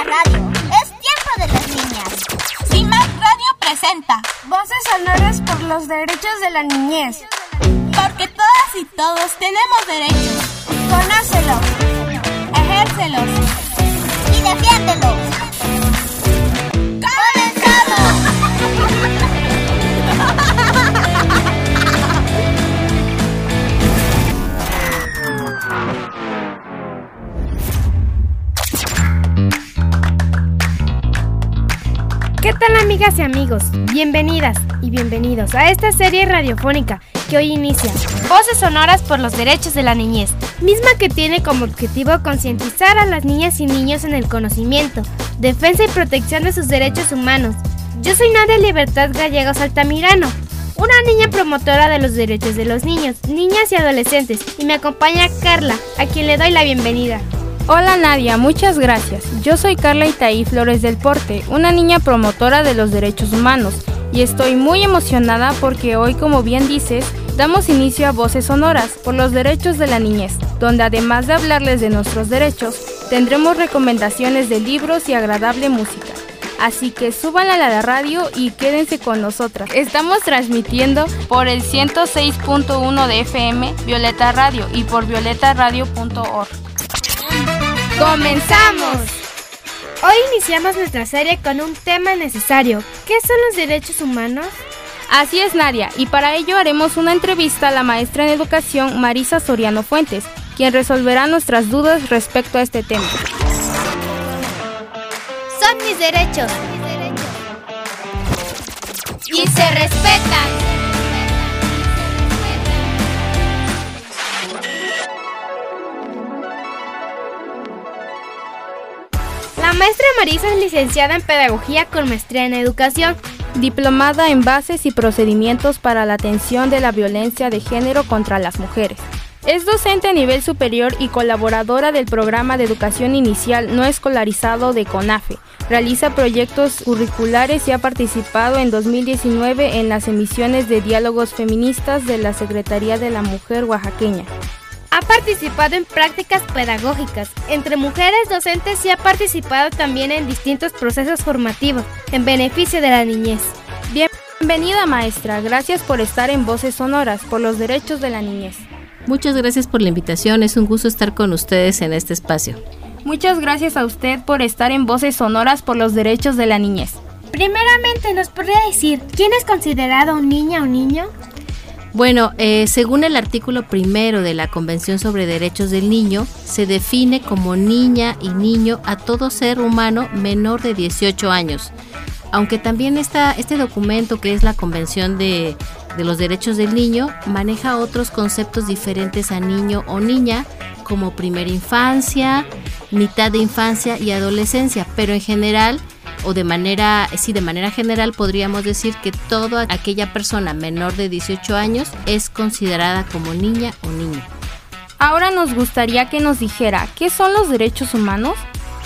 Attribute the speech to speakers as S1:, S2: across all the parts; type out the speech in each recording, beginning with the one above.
S1: la radio. Es tiempo de las niñas.
S2: CIMAC Radio presenta
S3: Voces sonoras por los derechos de la niñez.
S2: Porque todas y todos tenemos derechos.
S3: Conócelos.
S2: Ejércelos.
S1: Y defiéndelos.
S3: ¿Qué tal amigas y amigos? Bienvenidas y bienvenidos a esta serie radiofónica que hoy inicia Voces Sonoras por los Derechos de la Niñez, misma que tiene como objetivo concientizar a las niñas y niños en el conocimiento, defensa y protección de sus derechos humanos. Yo soy Nadia Libertad Gallegos Altamirano, una niña promotora de los derechos de los niños, niñas y adolescentes, y me acompaña Carla, a quien le doy la bienvenida.
S4: Hola Nadia, muchas gracias. Yo soy Carla Itaí Flores del Porte, una niña promotora de los derechos humanos, y estoy muy emocionada porque hoy, como bien dices, damos inicio a Voces Sonoras por los derechos de la niñez, donde además de hablarles de nuestros derechos, tendremos recomendaciones de libros y agradable música. Así que súbanla a la radio y quédense con nosotras. Estamos transmitiendo por el 106.1 de FM Violeta Radio y por violetaradio.org.
S3: ¡Comenzamos! Hoy iniciamos nuestra serie con un tema necesario. ¿Qué son los derechos humanos?
S4: Así es, Nadia, y para ello haremos una entrevista a la maestra en educación Marisa Soriano Fuentes, quien resolverá nuestras dudas respecto a este tema.
S1: Son mis derechos. Y se respetan.
S3: La maestra Marisa es licenciada en Pedagogía con maestría en Educación.
S4: Diplomada en Bases y Procedimientos para la Atención de la Violencia de Género contra las Mujeres. Es docente a nivel superior y colaboradora del programa de educación inicial no escolarizado de CONAFE. Realiza proyectos curriculares y ha participado en 2019 en las emisiones de diálogos feministas de la Secretaría de la Mujer oaxaqueña.
S3: Ha participado en prácticas pedagógicas entre mujeres docentes y ha participado también en distintos procesos formativos en beneficio de la niñez.
S4: Bienvenida maestra, gracias por estar en Voces Sonoras por los derechos de la niñez.
S5: Muchas gracias por la invitación, es un gusto estar con ustedes en este espacio.
S4: Muchas gracias a usted por estar en Voces Sonoras por los derechos de la niñez.
S3: Primeramente, ¿nos podría decir quién es considerado niña o niño?
S5: Bueno, eh, según el artículo primero de la Convención sobre Derechos del Niño, se define como niña y niño a todo ser humano menor de 18 años. Aunque también está este documento que es la Convención de, de los Derechos del Niño maneja otros conceptos diferentes a niño o niña, como primera infancia, mitad de infancia y adolescencia, pero en general o de manera, sí, de manera general podríamos decir que toda aquella persona menor de 18 años es considerada como niña o niño.
S4: Ahora nos gustaría que nos dijera, ¿qué son los derechos humanos?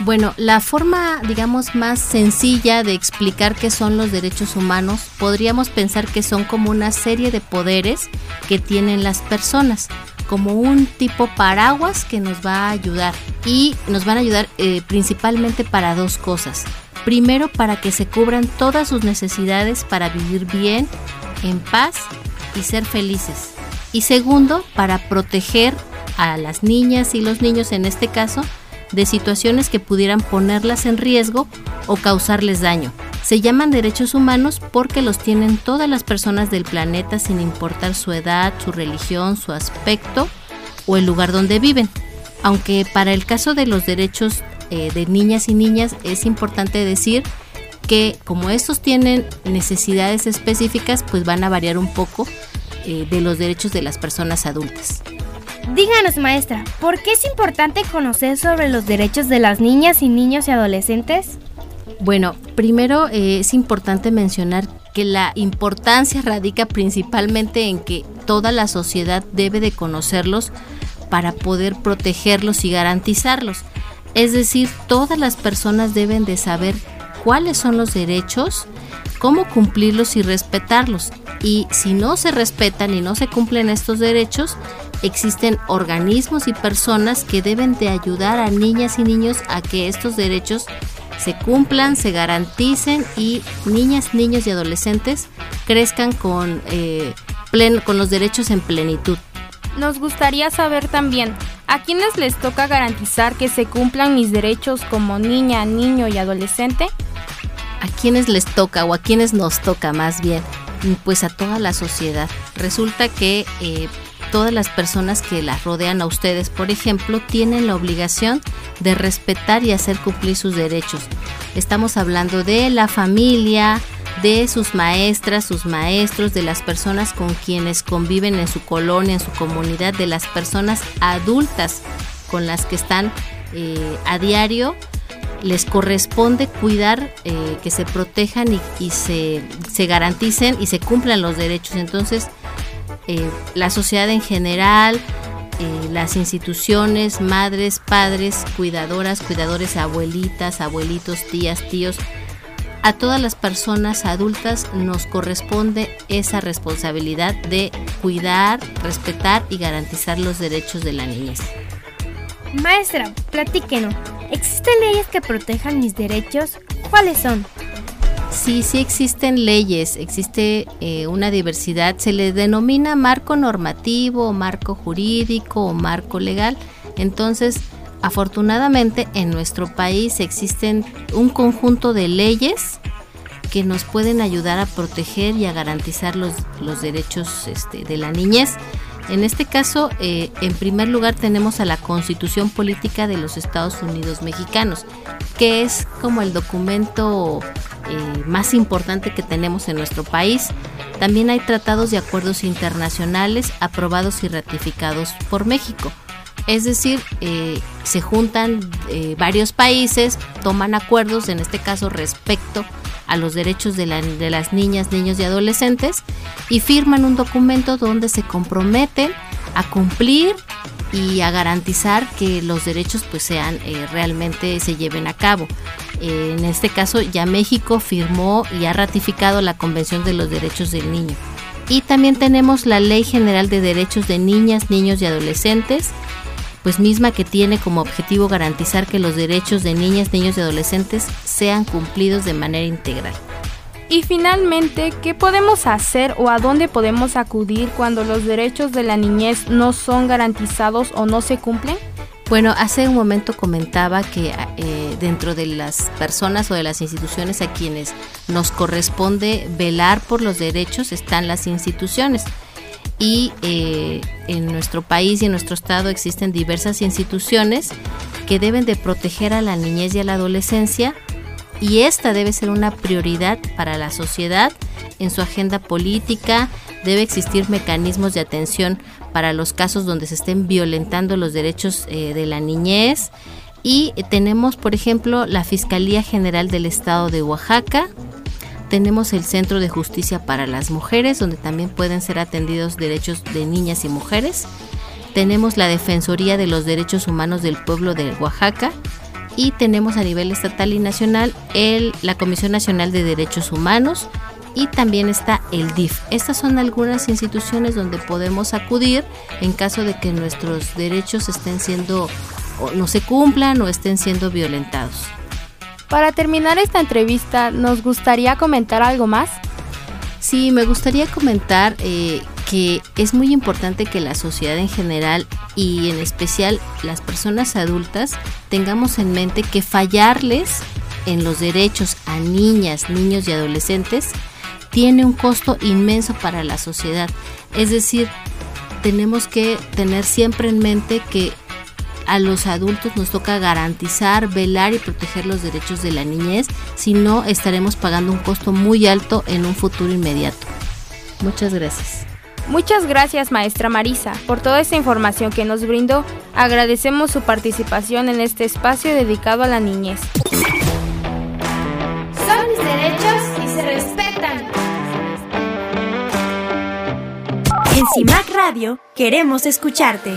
S5: Bueno, la forma, digamos, más sencilla de explicar qué son los derechos humanos, podríamos pensar que son como una serie de poderes que tienen las personas, como un tipo paraguas que nos va a ayudar y nos van a ayudar eh, principalmente para dos cosas. Primero, para que se cubran todas sus necesidades para vivir bien, en paz y ser felices. Y segundo, para proteger a las niñas y los niños en este caso de situaciones que pudieran ponerlas en riesgo o causarles daño. Se llaman derechos humanos porque los tienen todas las personas del planeta sin importar su edad, su religión, su aspecto o el lugar donde viven. Aunque para el caso de los derechos eh, de niñas y niñas es importante decir que como estos tienen necesidades específicas, pues van a variar un poco eh, de los derechos de las personas adultas.
S3: Díganos, maestra, ¿por qué es importante conocer sobre los derechos de las niñas y niños y adolescentes?
S5: Bueno, primero eh, es importante mencionar que la importancia radica principalmente en que toda la sociedad debe de conocerlos para poder protegerlos y garantizarlos. Es decir, todas las personas deben de saber cuáles son los derechos, cómo cumplirlos y respetarlos. Y si no se respetan y no se cumplen estos derechos, existen organismos y personas que deben de ayudar a niñas y niños a que estos derechos se cumplan, se garanticen y niñas, niños y adolescentes crezcan con, eh, con los derechos en plenitud.
S4: Nos gustaría saber también, ¿a quiénes les toca garantizar que se cumplan mis derechos como niña, niño y adolescente?
S5: ¿A quiénes les toca o a quiénes nos toca más bien? Pues a toda la sociedad. Resulta que eh, todas las personas que las rodean a ustedes, por ejemplo, tienen la obligación de respetar y hacer cumplir sus derechos. Estamos hablando de la familia, de sus maestras, sus maestros, de las personas con quienes conviven en su colonia, en su comunidad, de las personas adultas con las que están eh, a diario. Les corresponde cuidar eh, que se protejan y, se, se garanticen y se cumplan los derechos. Entonces, eh, la sociedad en general, las instituciones, madres, padres, cuidadoras, cuidadores, abuelitas, abuelitos, tías, tíos, a todas las personas adultas nos corresponde esa responsabilidad de cuidar, respetar y garantizar los derechos de la niñez.
S3: Maestra, platíquenos. ¿Existen leyes que protejan mis derechos? ¿Cuáles son?
S5: Sí, sí existen leyes, existe eh, una diversidad, se le denomina marco normativo, marco jurídico o marco legal. Entonces, afortunadamente en nuestro país existen un conjunto de leyes que nos pueden ayudar a proteger y a garantizar los, los derechos este, de la niñez. En este caso, eh, en primer lugar tenemos a la Constitución Política de los Estados Unidos Mexicanos, que es como el documento eh, más importante que tenemos en nuestro país. También hay tratados y acuerdos internacionales aprobados y ratificados por México. Es decir, eh, se juntan varios países, toman acuerdos, en este caso respecto a los derechos de, las niñas, niños y adolescentes y firman un documento donde se comprometen a cumplir y a garantizar que los derechos pues sean eh, realmente se lleven a cabo. en este caso ya México firmó y ha ratificado la Convención de los Derechos del Niño. Y también tenemos la Ley General de Derechos de Niñas, Niños y Adolescentes, pues misma que tiene como objetivo garantizar que los derechos de niñas, niños y adolescentes sean cumplidos de manera integral.
S4: Y finalmente, ¿qué podemos hacer o a dónde podemos acudir cuando los derechos de la niñez no son garantizados o no se cumplen?
S5: Bueno, hace un momento comentaba que eh, dentro de las personas o de las instituciones a quienes nos corresponde velar por los derechos están las instituciones y eh, en nuestro país y en nuestro estado existen diversas instituciones que deben de proteger a la niñez y a la adolescencia y esta debe ser una prioridad para la sociedad en su agenda política. Debe existir mecanismos de atención para los casos donde se estén violentando los derechos eh, de la niñez. Y tenemos, por ejemplo, la Fiscalía General del Estado de Oaxaca, tenemos el Centro de Justicia para las Mujeres, donde también pueden ser atendidos derechos de niñas y mujeres. Tenemos la Defensoría de los Derechos Humanos del Pueblo de Oaxaca. Y tenemos a nivel estatal y nacional el, la Comisión Nacional de Derechos Humanos y también está el DIF. Estas son algunas instituciones donde podemos acudir en caso de que nuestros derechos estén siendo o no se cumplan o estén siendo violentados.
S4: Para terminar esta entrevista, ¿nos gustaría comentar algo más?
S5: Sí, me gustaría comentar eh, que es muy importante que la sociedad en general y en especial las personas adultas tengamos en mente que fallarles en los derechos a niñas, niños y adolescentes tiene un costo inmenso para la sociedad. Es decir, tenemos que tener siempre en mente que a los adultos nos toca garantizar, velar y proteger los derechos de la niñez, si no estaremos pagando un costo muy alto en un futuro inmediato. Muchas gracias.
S4: Muchas gracias maestra Marisa por toda esta información que nos brindó. Agradecemos su participación en este espacio dedicado a la niñez.
S1: Son mis derechos y se respetan.
S2: En CIMAC Radio queremos escucharte.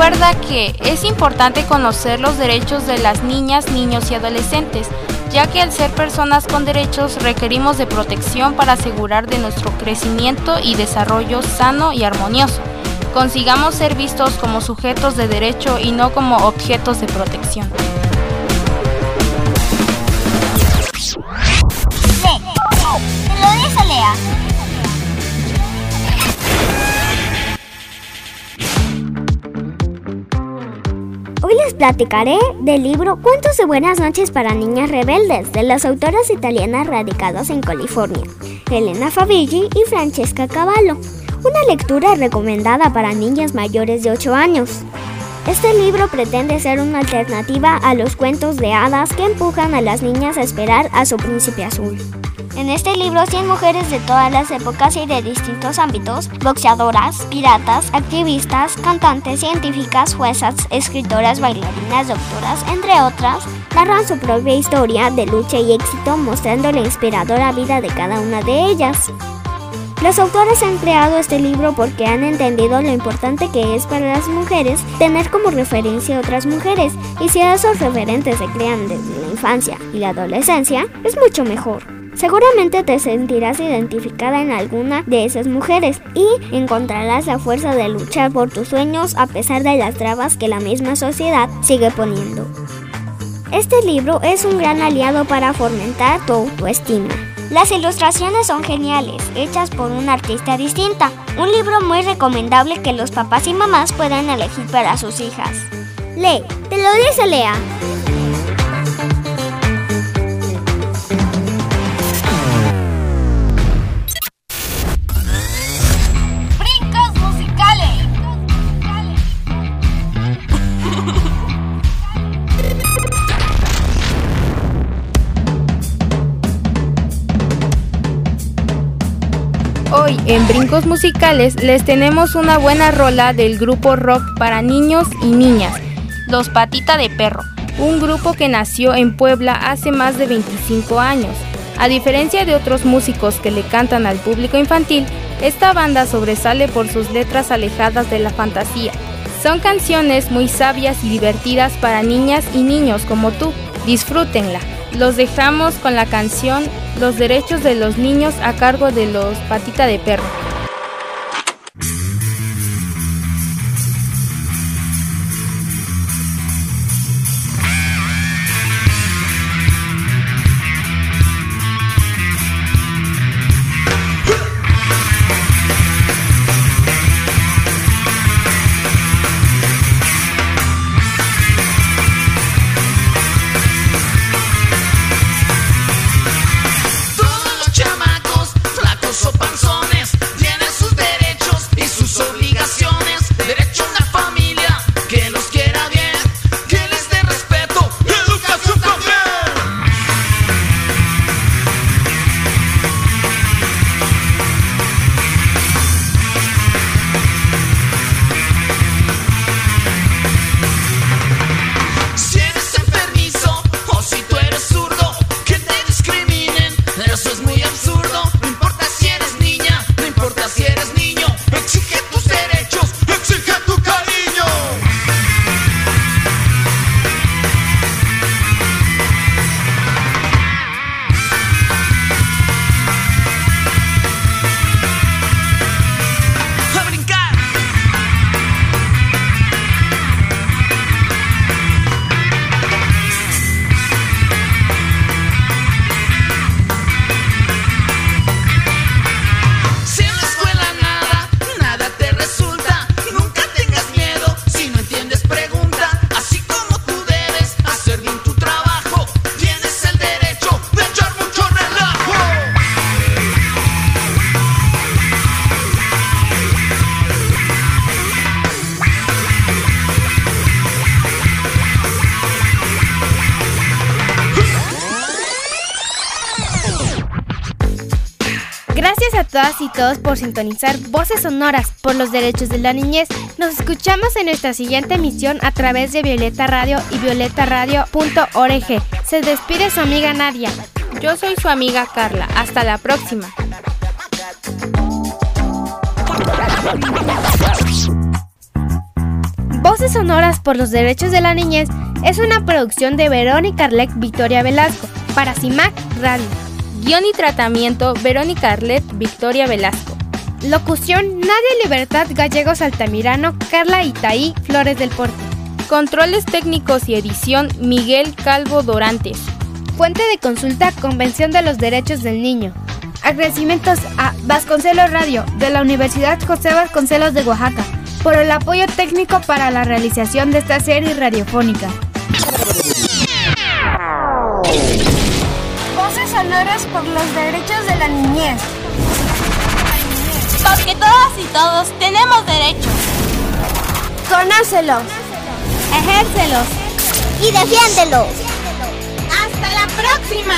S4: Recuerda que es importante conocer los derechos de las niñas, niños y adolescentes, ya que al ser personas con derechos requerimos de protección para asegurar de nuestro crecimiento y desarrollo sano y armonioso. Consigamos ser vistos como sujetos de derecho y no como objetos de protección.
S6: Platicaré del libro Cuentos de Buenas noches para Niñas Rebeldes de las autoras italianas radicadas en California, Elena Favilli y Francesca Cavallo. Una lectura recomendada para niñas mayores de 8 años. Este libro pretende ser una alternativa a los cuentos de hadas que empujan a las niñas a esperar a su príncipe azul. En este libro, 100 mujeres de todas las épocas y de distintos ámbitos, boxeadoras, piratas, activistas, cantantes, científicas, juezas, escritoras, bailarinas, doctoras, entre otras, narran su propia historia de lucha y éxito mostrando la inspiradora vida de cada una de ellas. Los autores han creado este libro porque han entendido lo importante que es para las mujeres tener como referencia a otras mujeres y si esos referentes se crean desde la infancia y la adolescencia, es mucho mejor. Seguramente te sentirás identificada en alguna de esas mujeres y encontrarás la fuerza de luchar por tus sueños a pesar de las trabas que la misma sociedad sigue poniendo. Este libro es un gran aliado para fomentar tu autoestima. Las ilustraciones son geniales, hechas por una artista distinta. Un libro muy recomendable que los papás y mamás pueden elegir para sus hijas. Lee, te lo dice Lea.
S4: En Brincos Musicales les tenemos una buena rola del grupo rock para niños y niñas, Los Patita de Perro, un grupo que nació en Puebla hace más de 25 años. A diferencia de otros músicos que le cantan al público infantil, esta banda sobresale por sus letras alejadas de la fantasía. Son canciones muy sabias y divertidas para niñas y niños como tú. Disfrútenla. Los dejamos con la canción Los derechos de los niños a cargo de los Patita de Perro.
S3: Todas y todos por sintonizar Voces Sonoras por los Derechos de la Niñez. Nos escuchamos en nuestra siguiente emisión a través de Violeta Radio y violetaradio.org. Se despide su amiga Nadia.
S4: Yo soy su amiga Carla. Hasta la próxima.
S3: Voces Sonoras por los Derechos de la Niñez es una producción de Verónica Arlet Victoria Velasco para CIMAC Radio.
S4: Guión y tratamiento Verónica Arlet Victoria Velasco.
S3: Locución Nadia Libertad Gallegos Altamirano, Carla Itaí Flores del Porte.
S4: Controles técnicos y edición Miguel Calvo Dorantes.
S3: Fuente de consulta Convención de los Derechos del Niño. Agradecimientos a Vasconcelos Radio de la Universidad José Vasconcelos de Oaxaca por el apoyo técnico para la realización de esta serie radiofónica
S1: sonoros por los derechos de la niñez.
S2: Porque todas y todos tenemos derechos.
S1: Conócelos.
S3: Ejércelos.
S6: Y defiéndelos. Hasta la próxima.